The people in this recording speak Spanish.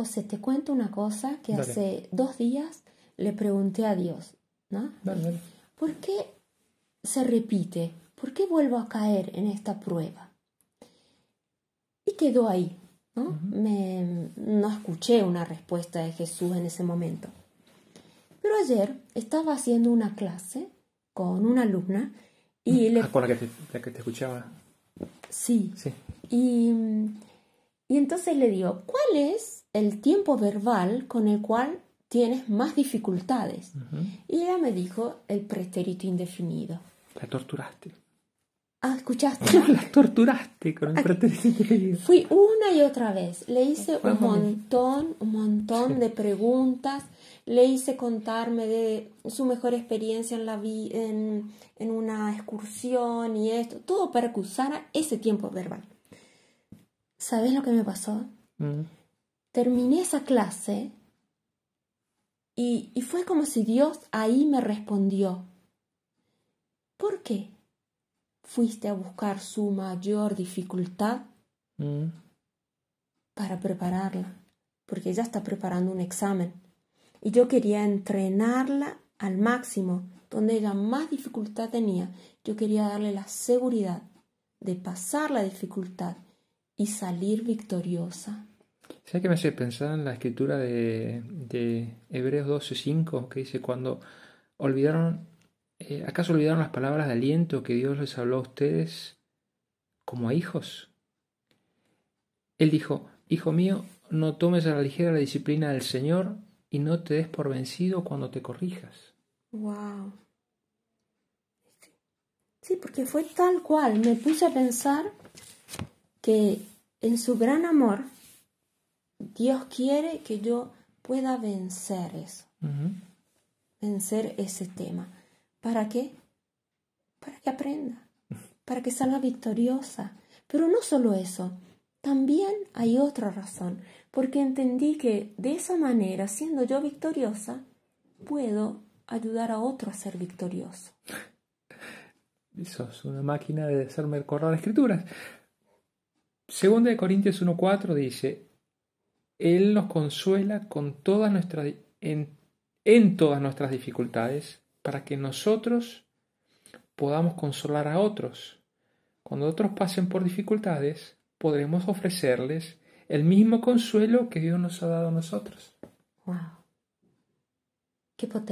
José, te cuento una cosa que Dale. hace dos días le pregunté a Dios, ¿no? Dale, dale. ¿Por qué se repite? ¿Por qué vuelvo a caer en esta prueba? Y quedó ahí, ¿no? Me- no escuché una respuesta de Jesús en ese momento. Pero ayer estaba haciendo una clase con una alumna y le... Ah, con la que, te, la que te escuchaba. Sí, Sí. y, y entonces le digo, ¿cuál es el tiempo verbal con el cual tienes más dificultades? Y ella me dijo el pretérito indefinido. La torturaste. Ah, ¿escuchaste? no? La torturaste con el pretérito indefinido. Fui una y otra vez. Le hice un montón, un montón Sí. de preguntas. Le hice contarme de su mejor experiencia en, la vi- en, en una excursión y esto. Todo para que usara ese tiempo verbal. ¿Sabes lo que me pasó? Mm. Terminé esa clase y, y fue como si Dios ahí me respondió. ¿Por qué fuiste a buscar su mayor dificultad Mm. para prepararla? Porque ella está preparando un examen y yo quería entrenarla al máximo, donde ella más dificultad tenía. Yo quería darle la seguridad de pasar la dificultad y salir victoriosa. ¿Sabes qué me hace pensar en la escritura de, de Hebreos 12:5 que dice cuando olvidaron, eh, acaso olvidaron las palabras de aliento que Dios les habló a ustedes como a hijos? Él dijo, Hijo mío, no tomes a la ligera la disciplina del Señor y no te des por vencido cuando te corrijas. Wow. Sí, porque fue tal cual. Me puse a pensar que en su gran amor, Dios quiere que yo pueda vencer eso, vencer ese tema. ¿Para qué? Para que aprenda, para que salga victoriosa. Pero no solo eso, también hay otra razón, porque entendí que de esa manera, siendo yo victoriosa, puedo ayudar a otro a ser victorioso. Sos una máquina de hacerme recordar escrituras. Segunda de Corintios 1.4 dice, Él nos consuela con todas nuestras, en, todas nuestras dificultades para que nosotros podamos consolar a otros. Cuando otros pasen por dificultades, podremos ofrecerles el mismo consuelo que Dios nos ha dado a nosotros. Wow. Qué potente.